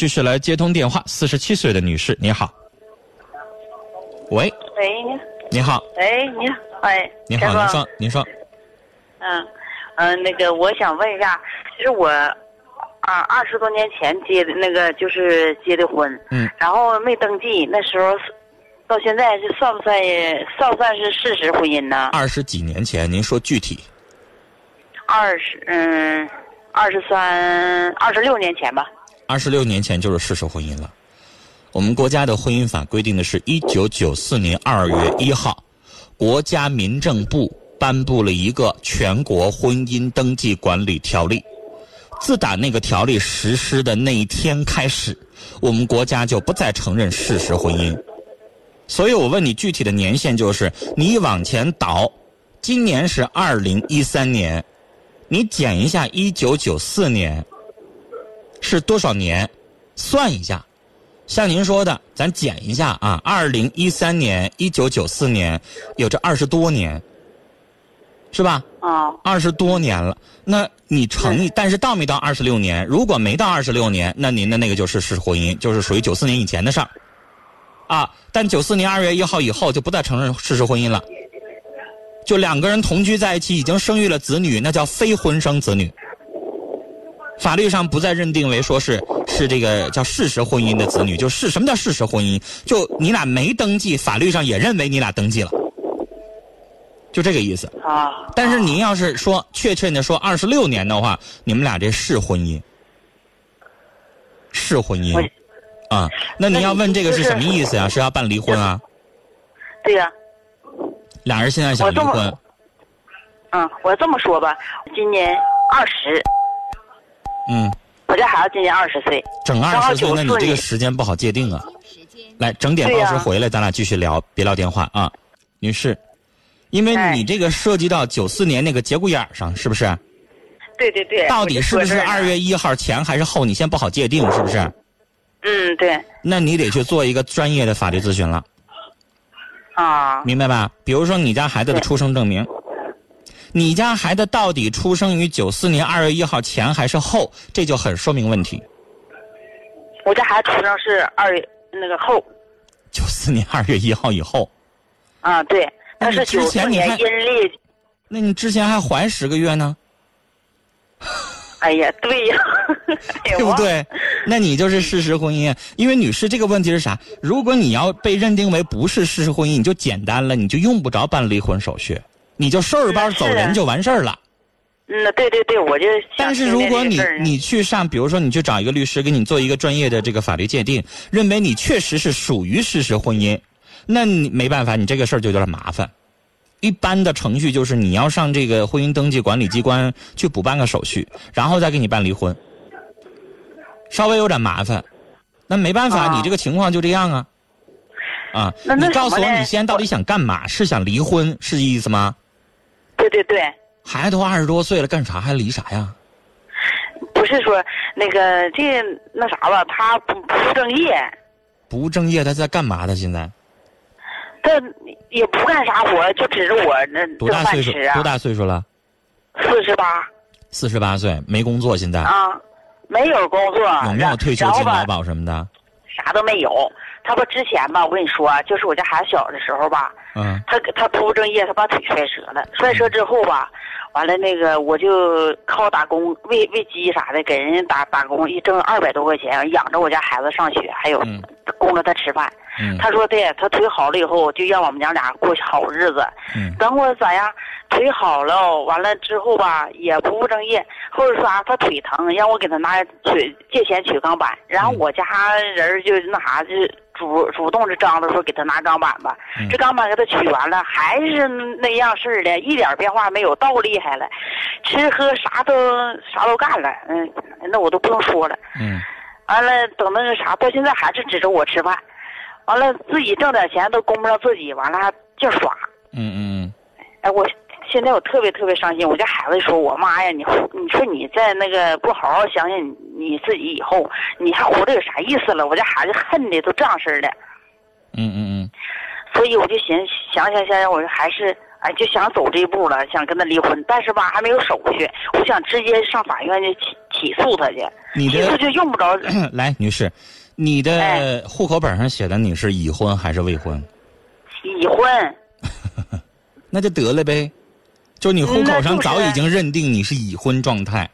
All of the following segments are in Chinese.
继续来接通电话，四十七岁的女士，你好。喂，喂，你，你好，喂，你，哎，你好，您说，您说，嗯，嗯，那个，我想问一下，其实我，啊，二十多年前结的那个，就是结的婚，嗯，然后没登记，那时候到现在是算不算算不算是事实婚姻呢？二十几年前，您说具体？二十，嗯，二十三，二十六年前吧。二十六年前就是事实婚姻了。我们国家的婚姻法规定的是，一九九四年二月一号，国家民政部颁布了一个全国婚姻登记管理条例。自打那个条例实施的那一天开始，我们国家就不再承认事实婚姻。所以我问你具体的年限，就是你往前倒，今年是二零一三年，你减一下一九九四年是多少年？算一下。像您说的，咱减一下啊，二零一三年、一九九四年，有这二十多年，是吧？啊，二十多年了。那你乘以，但是到没到二十六年？如果没到二十六年，那您的那个就是事实婚姻，就是属于九四年以前的事儿，啊。但九四年二月一号以后就不再承认事实婚姻了，就两个人同居在一起，已经生育了子女，那叫非婚生子女。法律上不再认定为说是是这个叫事实婚姻的子女，就是什么叫事实婚姻？就你俩没登记，法律上也认为你俩登记了，就这个意思。啊。但是您要是说确切的说二十六年的话，你们俩这是婚姻，是婚姻，啊？那您要问这个是什么意思呀？是要办离婚啊？对呀。俩人现在想离婚。嗯，我这么说吧，今年二十。嗯，我家孩子今年二十岁，整二十岁，那你这个时间不好界定啊。来，整点报时回来，咱俩继续聊，别撂电话啊，女士，因为你这个涉及到九四年那个节骨眼上，是不是？对对对。到底是不是二月一号前还是后？你先不好界定，是不是？嗯，对。那你得去做一个专业的法律咨询了。啊。明白吧？比如说你家孩子的出生证明。你家孩子到底出生于九四年二月一号前还是后？这就很说明问题。我家孩子出生是二月那个后。九四年二月一号以后。啊，对，他是九四年阴历。那你之前还怀十个月呢？哎呀，对呀，对不对？那你就是事实婚姻。因为女士，这个问题是啥？如果你要被认定为不是事实婚姻，你就简单了，你就用不着办离婚手续。你就收拾包走人就完事儿了。嗯，对对对，我就。但是如果你你去上，比如说你去找一个律师给你做一个专业的这个法律鉴定，认为你确实是属于事实婚姻，那你没办法，你这个事儿就有点麻烦。一般的程序就是你要上这个婚姻登记管理机关去补办个手续，然后再给你办离婚，稍微有点麻烦。那没办法，你这个情况就这样啊。啊，你告诉我你现在到底想干嘛？是想离婚是意思吗？对对对，孩子都二十多岁了，干啥还离啥呀？不是说那个这那啥吧，他不不务正业。不务正业，他在干嘛？呢现在？他也不干啥活，就指着我那多大岁数？多大岁数了？四十八。四十八岁，没工作现在？啊，没有工作。有没有退休金、劳保什么的？啥都没有。他不之前吧，我跟你说，就是我家孩子小的时候吧，嗯，他他不务正业，他把腿摔折了。摔折之后吧，完了那个我就靠打工喂喂鸡啥的，给人家打打工，一挣二百多块钱，养着我家孩子上学，还有供着他吃饭。他说对，他腿好了以后，就让我们娘俩过好日子。等我咋样？腿好了，完了之后吧，也不务正业，或者说啥，他腿疼，让我给他拿取借钱取钢板，然后我家人就那啥就。主主动的张罗说给他拿钢板吧，这钢板给他取完了，还是那样式儿的，一点变化没有，倒厉害了，吃喝啥都啥都干了，嗯，那我都不用说了，嗯，完了等那个啥，到现在还是指着我吃饭，完了自己挣点钱都供不上自己，完了还净耍，嗯嗯，哎我。现在我特别特别伤心，我家孩子说：“我妈呀，你你说你在那个不好好想想你自己以后，你还活着有啥意思了？”我家孩子恨的都这样式的。嗯嗯嗯。所以我就寻想想想想，我说还是哎，就想走这一步了，想跟他离婚，但是吧还没有手续，我想直接上法院去起起诉他去，你起诉就用不着 来，女士，你的哎户口本上写的你是已婚还是未婚？已婚。那就得了呗，就你户口上早已经认定你是已婚状态，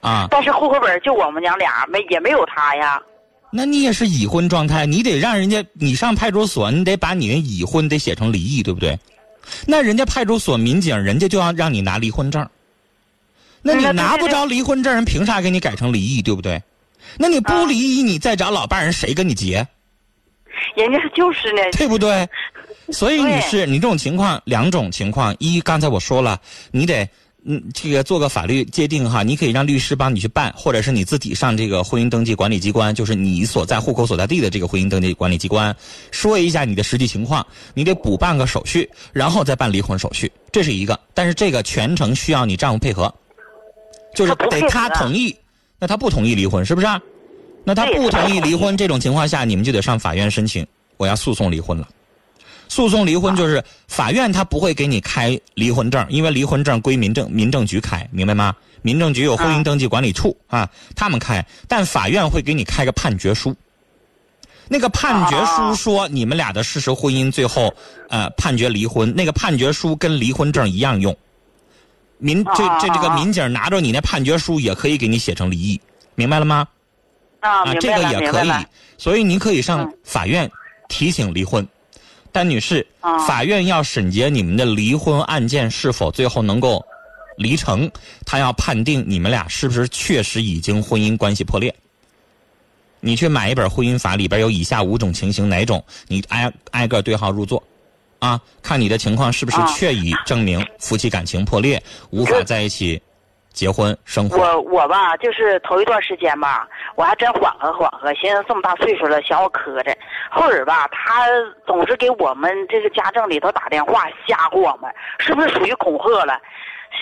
啊，但是户口本就我们娘俩，没也没有他呀。那你也是已婚状态，你得让人家你上派出所，你得把你那已婚得写成离异，对不对？那人家派出所民警，人家就要让你拿离婚证，那你拿不着离婚证，人凭啥给你改成离异，对不对？那你不啊离异，你再找老伴儿，人谁跟你结？人家就是呢，对不对？所以对女士，你这种情况两种情况，一刚才我说了，你得嗯这个做个法律界定哈，你可以让律师帮你去办，或者是你自己上这个婚姻登记管理机关，就是你所在户口所在地的这个婚姻登记管理机关，说一下你的实际情况，你得补办个手续，然后再办离婚手续，这是一个。但是这个全程需要你丈夫配合，就是得他同意，那他不同意离婚是不是啊？那他不同意离婚，这种情况下，你们就得上法院申请，我要诉讼离婚了。诉讼离婚就是法院他不会给你开离婚证，因为离婚证归民政民政局开，明白吗？民政局有婚姻登记管理处啊，他们开，但法院会给你开个判决书。那个判决书说你们俩的事实婚姻最后呃判决离婚，那个判决书跟离婚证一样用。民这这这个民警拿着你那判决书也可以给你写成离异，明白了吗？啊，啊，这个也可以所以你可以上嗯法院提请离婚。但女士，啊。法院要审结你们的离婚案件是否最后能够离成，他要判定你们俩是不是确实已经婚姻关系破裂。你去买一本婚姻法，里边有以下五种情形，哪种？你挨挨个对号入座，啊，看你的情况是不是啊。确已证明夫妻感情破裂，无法在一起结婚生活。我我吧，就是头一段时间吧，我还真缓和缓和，寻思这么大岁数了，想我磕碜。后儿吧，他总是给我们这个家政里头打电话吓唬我们，是不是属于恐吓了？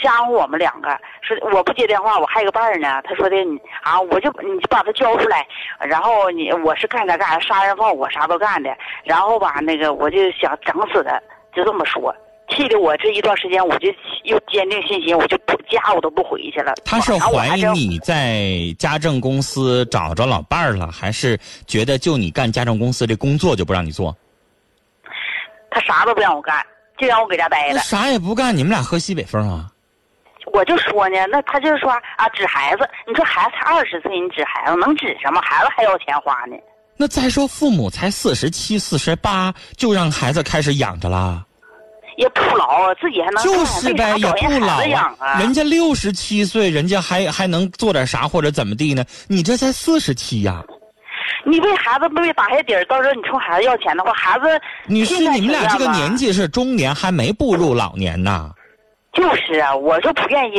吓唬我们两个，说我不接电话，我还有个伴儿呢。他说的你啊，我就你就把他交出来，然后你我是干啥干啥，杀人放火啥都干的。然后吧，那个我就想整死他，就这么说。气得我这一段时间，我就又坚定信心，我就不家我都不回去了。他是怀疑你在家政公司找着老伴儿了，还是觉得就你干家政公司这工作就不让你做？他啥都不让我干，就让我搁家待着。啥也不干，你们俩喝西北风啊？我就说呢，那他就是说啊，指孩子，你说孩子才二十岁，你指孩子能指什么？孩子还要钱花呢。那再说父母才四十七、四十八，就让孩子开始养着啦？也不老，自己还能就是呗，也不老。人家六十七岁，人家还还能做点啥或者怎么地呢？你这才四十七呀！你为孩子不为打下底儿，到时候你冲孩子要钱的话，孩子你是，你们俩这个年纪是中年，还没步入老年呐。就是啊，我就不愿意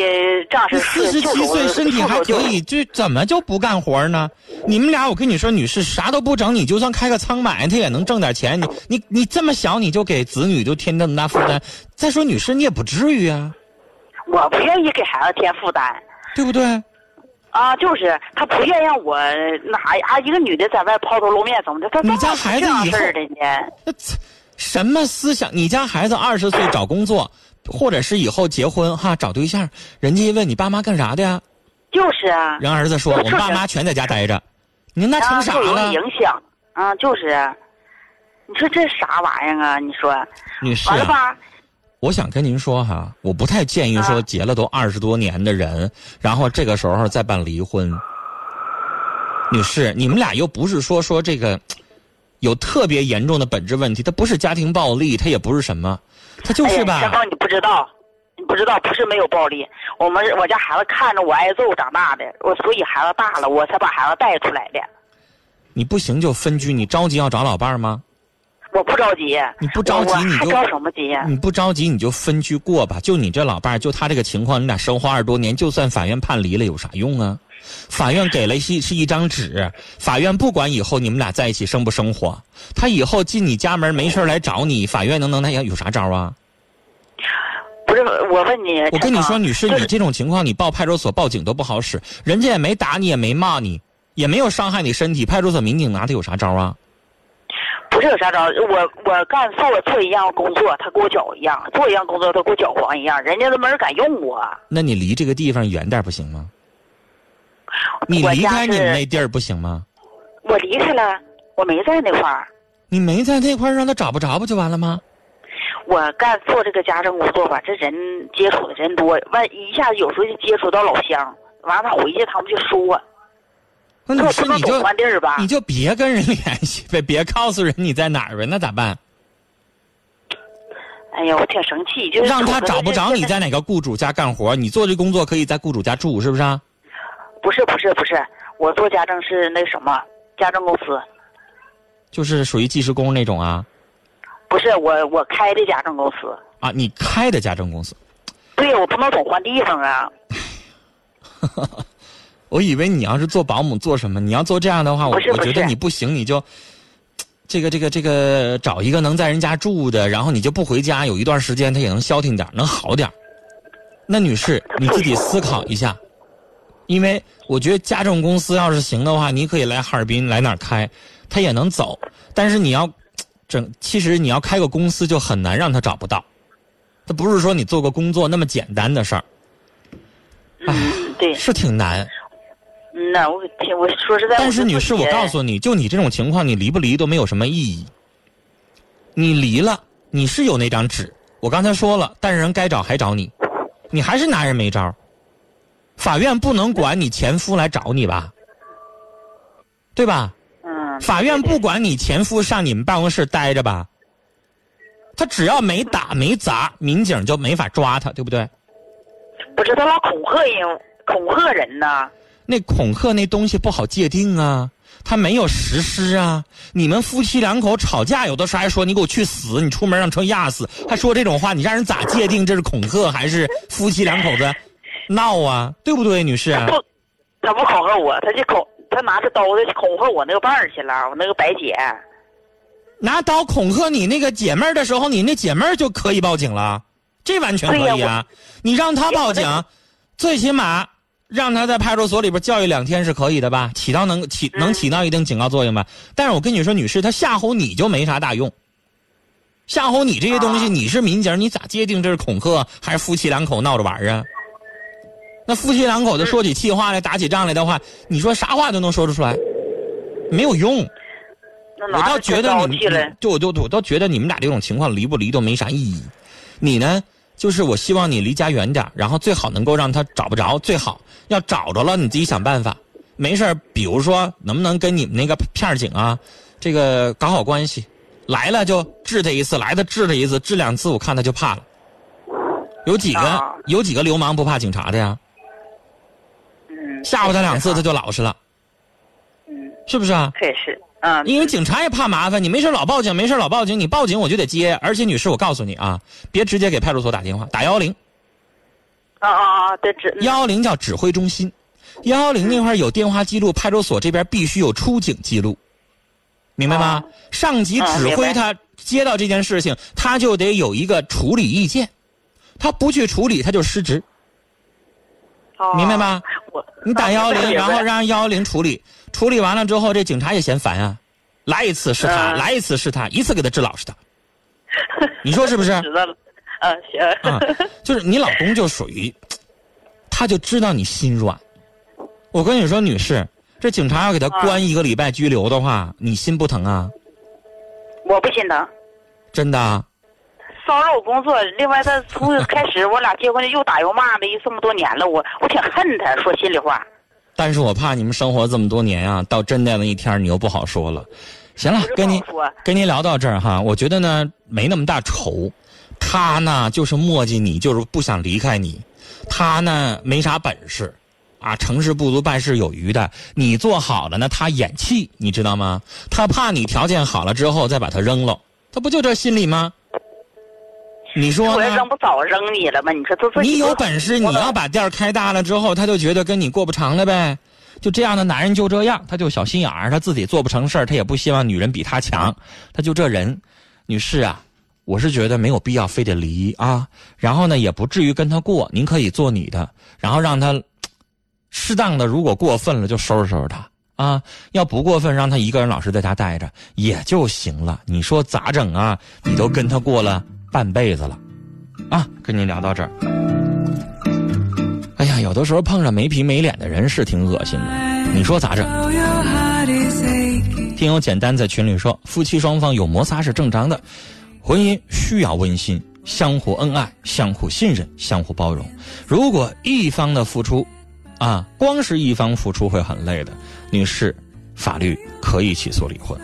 这样式四十七岁身体还可以，这怎么就不干活呢？你们俩，我跟你说，女士啥都不整，你就算开个仓买，她也能挣点钱。你你你这么小，你就给子女就添这么大负担。再说，女士你也不至于啊，我不愿意给孩子添负担。对不对？啊，就是他不愿意让我那啥啊一个女的在外抛头露面怎么的？他你家孩子以后的呢？那什么思想？你家孩子二十岁找工作，或者是以后结婚哈找对象，人家一问你爸妈干啥的呀？就是啊，人儿子说我们爸妈全在家待着，你那成啥了？影响啊，就是啊。你说这啥玩意儿啊？你说女士吧？我想跟您说哈，我不太建议说啊结了都二十多年的人，然后这个时候再办离婚。女士，你们俩又不是说说这个有特别严重的本质问题，它不是家庭暴力，它也不是什么，它就是吧陈。芳，你不知道，你不知道，不是没有暴力。我们我家孩子看着我挨揍长大的，我所以孩子大了，我才把孩子带出来的。你不行就分居，你着急要找老伴儿吗？我不着急，你不着急你就还着什么急呀？你不着急你就分居过吧。就你这老伴儿，就他这个情况，你俩生活二十多年，就算法院判离了，有啥用啊？法院给了一是一张纸，法院不管以后你们俩在一起生不生活，他以后进你家门没事儿来找你，法院能能那样有啥招啊？不是，我问你，我跟你说，女士，你这种情况，你报派出所报警都不好使，人家也没打你，也没骂你，也没有伤害你身体，派出所民警拿他有啥招啊？不是有啥招，我我干做做一样工作，他给我搅一样；做一样工作，他给我搅黄一样。人家都没人敢用我。那你离这个地方远点不行吗？你离开你们那地儿不行吗？我离开了，我没在那块儿。你没在那块儿，让他找不着不就完了吗？我干做这个家政工作吧，这人接触的人多，万一下子有时候就接触到老乡，完了他回去他们就说。那你说你就你就别跟人联系呗，别告诉人你在哪儿呗，那咋办？哎呀，我挺生气，就是让他找不着你在哪个雇主家干活，你做这工作可以在雇主家住，是不是？不是不是不是，我做家政是那什么家政公司，就是属于计时工那种啊。不是我我开的家政公司啊，你开的家政公司？对我不能总换地方啊。我以为你要是做保姆做什么？你要做这样的话，我我觉得你不行，你就这个这个这个找一个能在人家住的，然后你就不回家，有一段时间他也能消停点，能好点。那女士，你自己思考一下，因为我觉得家政公司要是行的话，你可以来哈尔滨来哪儿开，他也能走。但是你要整，其实你要开个公司就很难让他找不到，他不是说你做个工作那么简单的事儿。唉，对，是挺难。嗯呐，我听我说实在，但是女士，我告诉你就你这种情况，你离不离都没有什么意义。你离了，你是有那张纸，我刚才说了，但是人该找还找你，你还是拿人没招。法院不能管你前夫来找你吧？对吧？嗯。法院不管你前夫上你们办公室待着吧？他只要没打没砸，民警就没法抓他，对不对？不是他老恐吓人，恐吓人呢。那恐吓那东西不好界定啊，他没有实施啊。你们夫妻两口吵架，有的时候还说你给我去死，你出门让车压死，还说这种话，你让人咋界定这是恐吓还是夫妻两口子闹啊？对不对，女士？不，他不恐吓我，他就恐他拿着刀子恐吓我那个伴儿去了，我那个白姐。拿刀恐吓你那个姐妹的时候，你那姐妹就可以报警了，这完全可以啊。你让他报警，最起码。让他在派出所里边教育两天是可以的吧，起到能起能起到一定警告作用吧。但是我跟你说，女士，他吓唬你就没啥大用。吓唬你这些东西，你是民警，你咋界定这是恐吓还是夫妻两口闹着玩啊？那夫妻两口子说起气话来，打起仗来的话，你说啥话都能说得出来，没有用。我倒觉得你，就我就我倒觉得你们俩这种情况离不离都没啥意义。你呢？就是我希望你离家远点然后最好能够让他找不着，最好要找着了你自己想办法。没事比如说能不能跟你们那个片警啊，这个搞好关系，来了就治他一次，来了治他一次，治两次我看他就怕了。有几个有几个流氓不怕警察的呀？吓唬他两次他就老实了。嗯，是不是啊？确实。嗯，因为警察也怕麻烦，你没事老报警，没事老报警，你报警我就得接。而且女士，我告诉你啊，别直接给派出所打电话，打幺幺零。啊啊啊！对，指幺幺零叫指挥中心，幺幺零那块有电话记录，派出所这边必须有出警记录，明白吗？上级指挥他接到这件事情，他就得有一个处理意见，他不去处理他就失职。明白吗？我你打幺幺零，然后让幺幺零处理。处理完了之后，这警察也嫌烦啊，来一次是他，来一次是他，一次给他治老实的。你说是不是？知道了，嗯，行。啊，就是你老公就属于，他就知道你心软。我跟你说，女士，这警察要给他关一个礼拜拘留的话，你心不疼啊？我不心疼。真的。骚扰我工作，另外他从开始我俩结婚又打又骂的，这么多年了，我我挺恨他，说心里话。但是我怕你们生活这么多年啊，到真的那一天你又不好说了。行了，跟您跟您聊到这儿哈，我觉得呢没那么大仇。他呢就是磨叽你，就是不想离开你。他呢没啥本事，啊，成事不足败事有余的。你做好了呢，他演气，你知道吗？他怕你条件好了之后再把他扔了，他不就这心理吗？你说呢？扔不早扔你了吗？你说这你有本事，你要把店开大了之后，他就觉得跟你过不长了呗。就这样的男人就这样，他就小心眼儿，他自己做不成事儿，他也不希望女人比他强，他就这人。女士啊，我是觉得没有必要非得离啊，然后呢也不至于跟他过，您可以做你的，然后让他适当的，如果过分了就收拾收拾他啊，要不过分，让他一个人老实在家待着也就行了。你说咋整啊？你都跟他过了半辈子了，啊，跟您聊到这儿。哎呀，有的时候碰上没皮没脸的人是挺恶心的，你说咋整？听友简单在群里说，夫妻双方有摩擦是正常的，婚姻需要温馨，相互恩爱，相互信任，相互包容。如果一方的付出，啊，光是一方付出会很累的。女士，法律可以起诉离婚。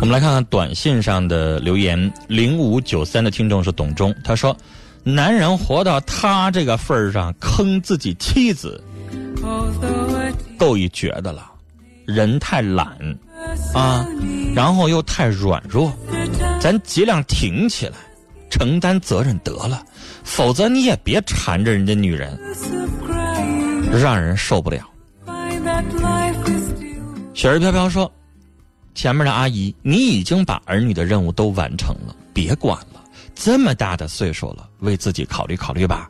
我们来看看短信上的留言，零五九三的听众是董忠，他说：“男人活到他这个份儿上，坑自己妻子，够一绝的了。人太懒啊。”然后又太软弱，咱尽量挺起来，承担责任得了，否则你也别缠着人家女人，让人受不了。雪儿飘飘说：“前面的阿姨，你已经把儿女的任务都完成了，别管了，这么大的岁数了，为自己考虑考虑吧。”